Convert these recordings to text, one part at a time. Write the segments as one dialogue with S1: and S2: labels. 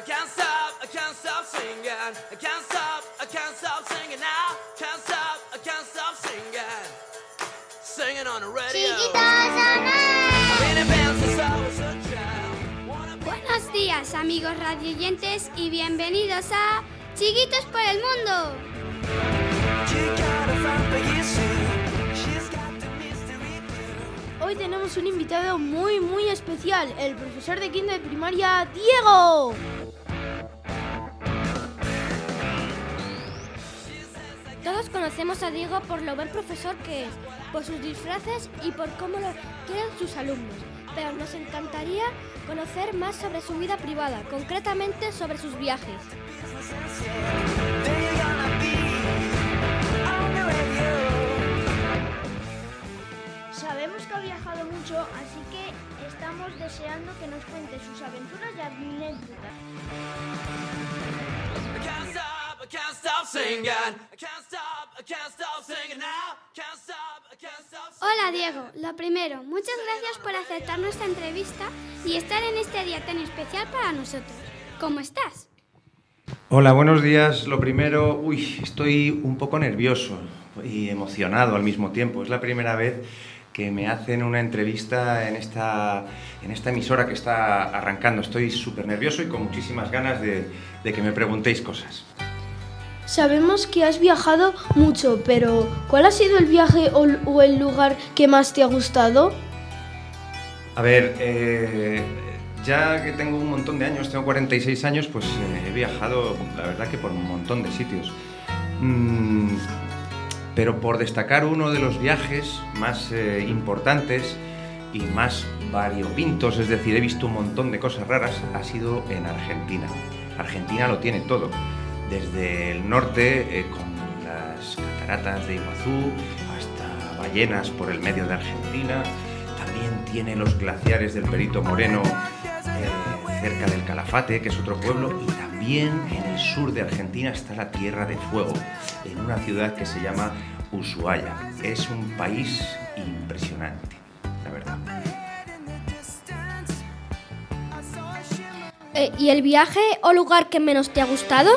S1: I can't stop, I can't stop singing. I can't stop, I can't stop singing now. Can't stop, I can't stop singing. Singing on the radio. Been in band since I was a child. Wanna be
S2: Buenos días amigos radioyentes y bienvenidos a Chiquitos por el Mundo.
S3: Hoy tenemos un invitado muy muy especial, el profesor de quinto de primaria, Diego.
S4: Conocemos a Diego por lo buen profesor que es, por sus disfraces y por cómo lo quieren sus alumnos. Pero nos encantaría conocer más sobre su vida privada, concretamente sobre sus viajes.
S3: Sabemos que ha viajado mucho, así que estamos deseando que nos cuente sus aventuras y anécdotas.
S2: Hola Diego, lo primero, muchas gracias por aceptar nuestra entrevista y estar en este día tan especial para nosotros. ¿Cómo estás?
S5: Hola, buenos días. Lo primero, uy, estoy un poco nervioso y emocionado al mismo tiempo. Es la primera vez que me hacen una entrevista en esta, en esta emisora que está arrancando. Estoy súper nervioso y con muchísimas ganas de, de que me preguntéis cosas.
S3: Sabemos que has viajado mucho, pero ¿cuál ha sido el viaje o, el lugar que más te ha gustado?
S5: A ver, eh, ya que tengo un montón de años, tengo 46 años, pues eh, he viajado, la verdad que por un montón de sitios. Mm, pero por destacar uno de los viajes más eh, importantes y más variopintos, es decir, he visto un montón de cosas raras, ha sido en Argentina. Argentina lo tiene todo, desde el norte, eh, con las cataratas de Iguazú, hasta ballenas por el medio de Argentina, también tiene los glaciares del Perito Moreno eh, cerca del Calafate, que es otro pueblo, y también en el sur de Argentina está la Tierra de Fuego, en una ciudad que se llama Ushuaia. Es un país impresionante, la verdad.
S4: Eh, ¿Y el viaje o lugar que menos te ha gustado?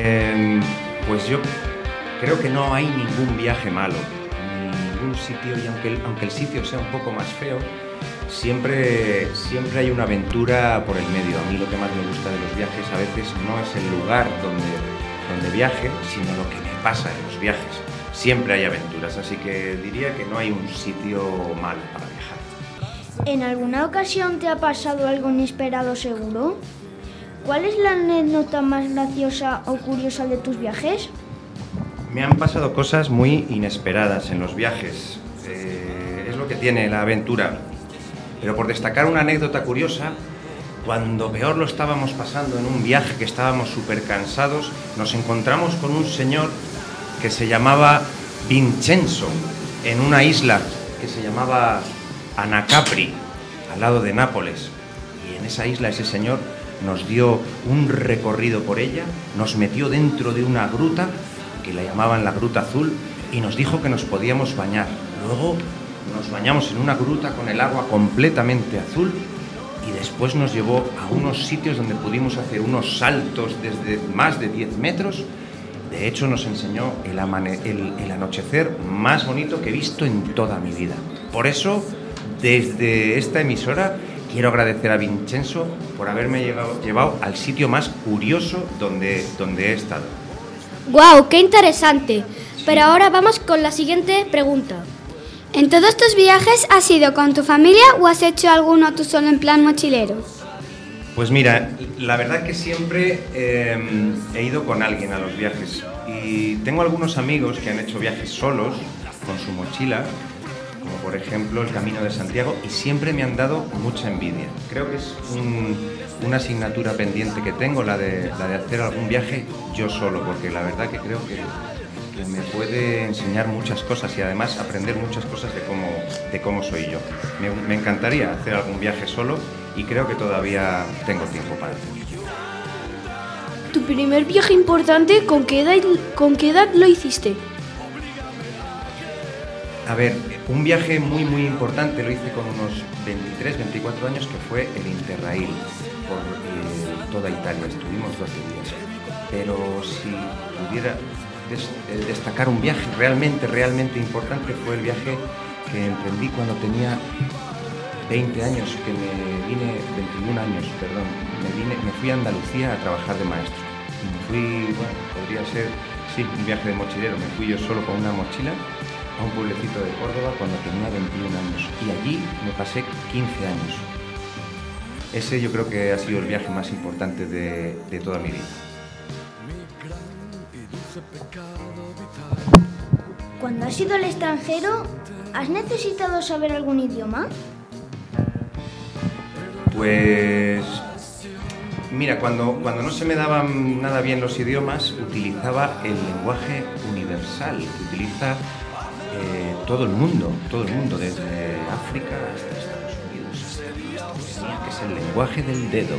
S5: Eh, pues yo creo que no hay ningún viaje malo, ni ningún sitio, y aunque el, aunque el sitio sea un poco más feo, siempre, siempre hay una aventura por el medio. A mí lo que más me gusta de los viajes a veces no es el lugar donde, donde viaje, sino lo que me pasa en los viajes. Siempre hay aventuras, así que diría que no hay un sitio malo para viajar.
S3: ¿En alguna ocasión te ha pasado algo inesperado seguro? ¿Cuál es la anécdota más graciosa o curiosa de tus viajes?
S5: Me han pasado cosas muy inesperadas en los viajes. Eh, es lo que tiene la aventura. Pero por destacar una anécdota curiosa, cuando peor lo estábamos pasando en un viaje que estábamos súper cansados, nos encontramos con un señor que se llamaba Vincenzo en una isla que se llamaba Anacapri, al lado de Nápoles. Y en esa isla ese señor nos dio un recorrido por ella, nos metió dentro de una gruta, que la llamaban la Gruta Azul, y nos dijo que nos podíamos bañar. Luego nos bañamos en una gruta con el agua completamente azul y después nos llevó a unos sitios donde pudimos hacer unos saltos desde más de 10 metros. De hecho, nos enseñó el, anochecer más bonito que he visto en toda mi vida. Por eso, desde esta emisora, quiero agradecer a Vincenzo por haberme llevado, llevado al sitio más curioso donde, donde he estado.
S4: ¡Guau! ¡Qué interesante! Pero ahora vamos con la siguiente pregunta.
S2: ¿En todos tus viajes has ido con tu familia o has hecho alguno tú solo en plan mochilero?
S5: Pues mira, la verdad que siempre eh, he ido con alguien a los viajes y tengo algunos amigos que han hecho viajes solos con su mochila, como por ejemplo el Camino de Santiago, y siempre me han dado mucha envidia. Creo que es un- una asignatura pendiente que tengo, la de, hacer algún viaje yo solo, porque la verdad que creo que, me puede enseñar muchas cosas y además aprender muchas cosas de cómo, soy yo. Me, me encantaría hacer algún viaje solo y creo que todavía tengo tiempo para hacerlo.
S3: ¿Tu primer viaje importante con qué edad, con qué edad lo hiciste?
S5: A ver, Un viaje muy muy importante lo hice con unos 23, 24 años que fue el Interrail por eh, toda Italia, estuvimos 12 días. Pero si pudiera eh, destacar un viaje realmente, realmente importante fue el viaje que emprendí cuando tenía 20 años, que me vine, 21 años, perdón, me, vine, me fui a Andalucía a trabajar de maestro. Me fui, bueno, podría ser, sí, un viaje de mochilero, me fui yo solo con una mochila a un pueblecito de Córdoba cuando tenía 21 años y allí me pasé 15 años. Ese yo creo que ha sido el viaje más importante de, de toda mi vida.
S3: Cuando has ido al extranjero, ¿has necesitado saber algún idioma?
S5: Pues mira, cuando, cuando no se me daban nada bien los idiomas, utilizaba el lenguaje universal que utiliza todo el mundo, todo el mundo, desde África hasta Estados Unidos, hasta que es el lenguaje del dedo.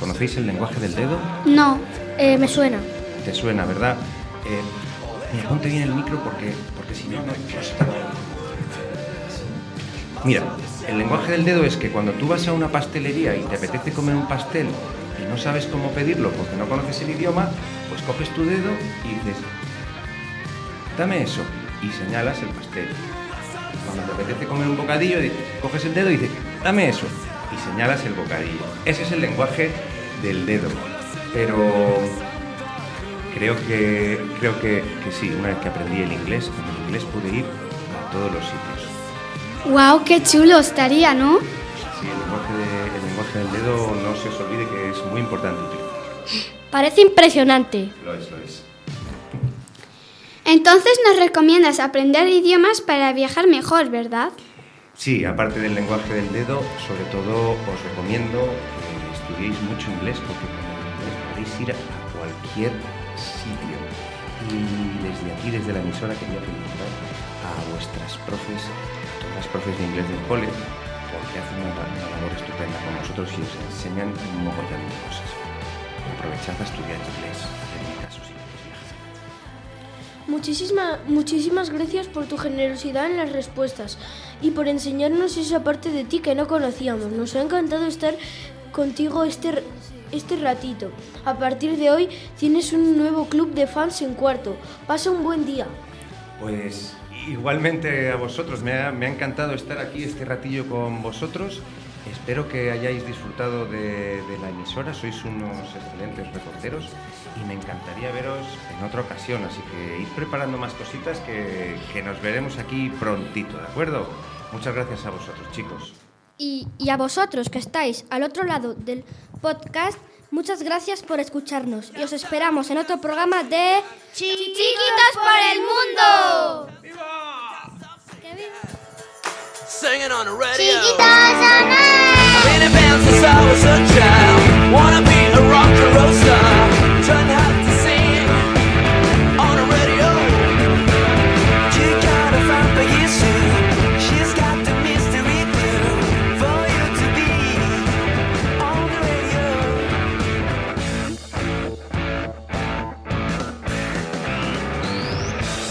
S5: ¿Conocéis el lenguaje del dedo?
S4: No, eh, me suena.
S5: Te suena, ¿verdad? Eh, mira, ponte bien el micro porque, porque si no, no, Mira, el lenguaje del dedo es que cuando tú vas a una pastelería y te apetece comer un pastel y no sabes cómo pedirlo porque no conoces el idioma, pues coges tu dedo y dices, dame eso, y señalas el pastel. Cuando te apetece comer un bocadillo, coges el dedo y dices, dame eso, y señalas el bocadillo. Ese es el lenguaje del dedo. Pero creo que, creo que, que sí, una vez que aprendí el inglés, con el inglés pude ir a todos los sitios.
S2: ¡Wow! ¡Qué chulo estaría, ¿no?
S5: Sí, el lenguaje, de- el lenguaje del dedo no se os olvide que es muy importante.
S4: Parece impresionante.
S5: Lo es, lo es.
S2: Entonces nos recomiendas aprender idiomas para viajar mejor, ¿verdad?
S5: Sí, aparte del lenguaje del dedo, sobre todo os recomiendo que estudiéis mucho inglés porque con el inglés podéis ir a cualquier sitio. Y desde aquí, desde la emisora, quería felicitar a vuestras profes, a todas las profes de inglés del cole, porque hacen una, labor estupenda con nosotros y os enseñan un mogollón de cosas. Aprovechad a estudiar inglés, en mi caso, viajar.
S6: Muchísima- muchísimas gracias por tu generosidad en las respuestas y por enseñarnos esa parte de ti que no conocíamos. Nos ha encantado estar contigo este, este ratito. A partir de hoy tienes un nuevo club de fans en cuarto. Pasa un buen día.
S5: Pues igualmente a vosotros, me ha, me ha encantado estar aquí este ratillo con vosotros. Espero que hayáis disfrutado de, de la emisora, sois unos excelentes reporteros y me encantaría veros en otra ocasión, así que id preparando más cositas que, que nos veremos aquí prontito, ¿de acuerdo? Muchas gracias a vosotros, chicos.
S4: Y, y a vosotros que estáis al otro lado del podcast, muchas gracias por escucharnos y os esperamos en otro programa de
S2: ¡Chiquitos por el mundo!
S1: Singing on the radio.
S2: ¡Chiquitos
S1: since I was a child. Wanna be a rock and roll star.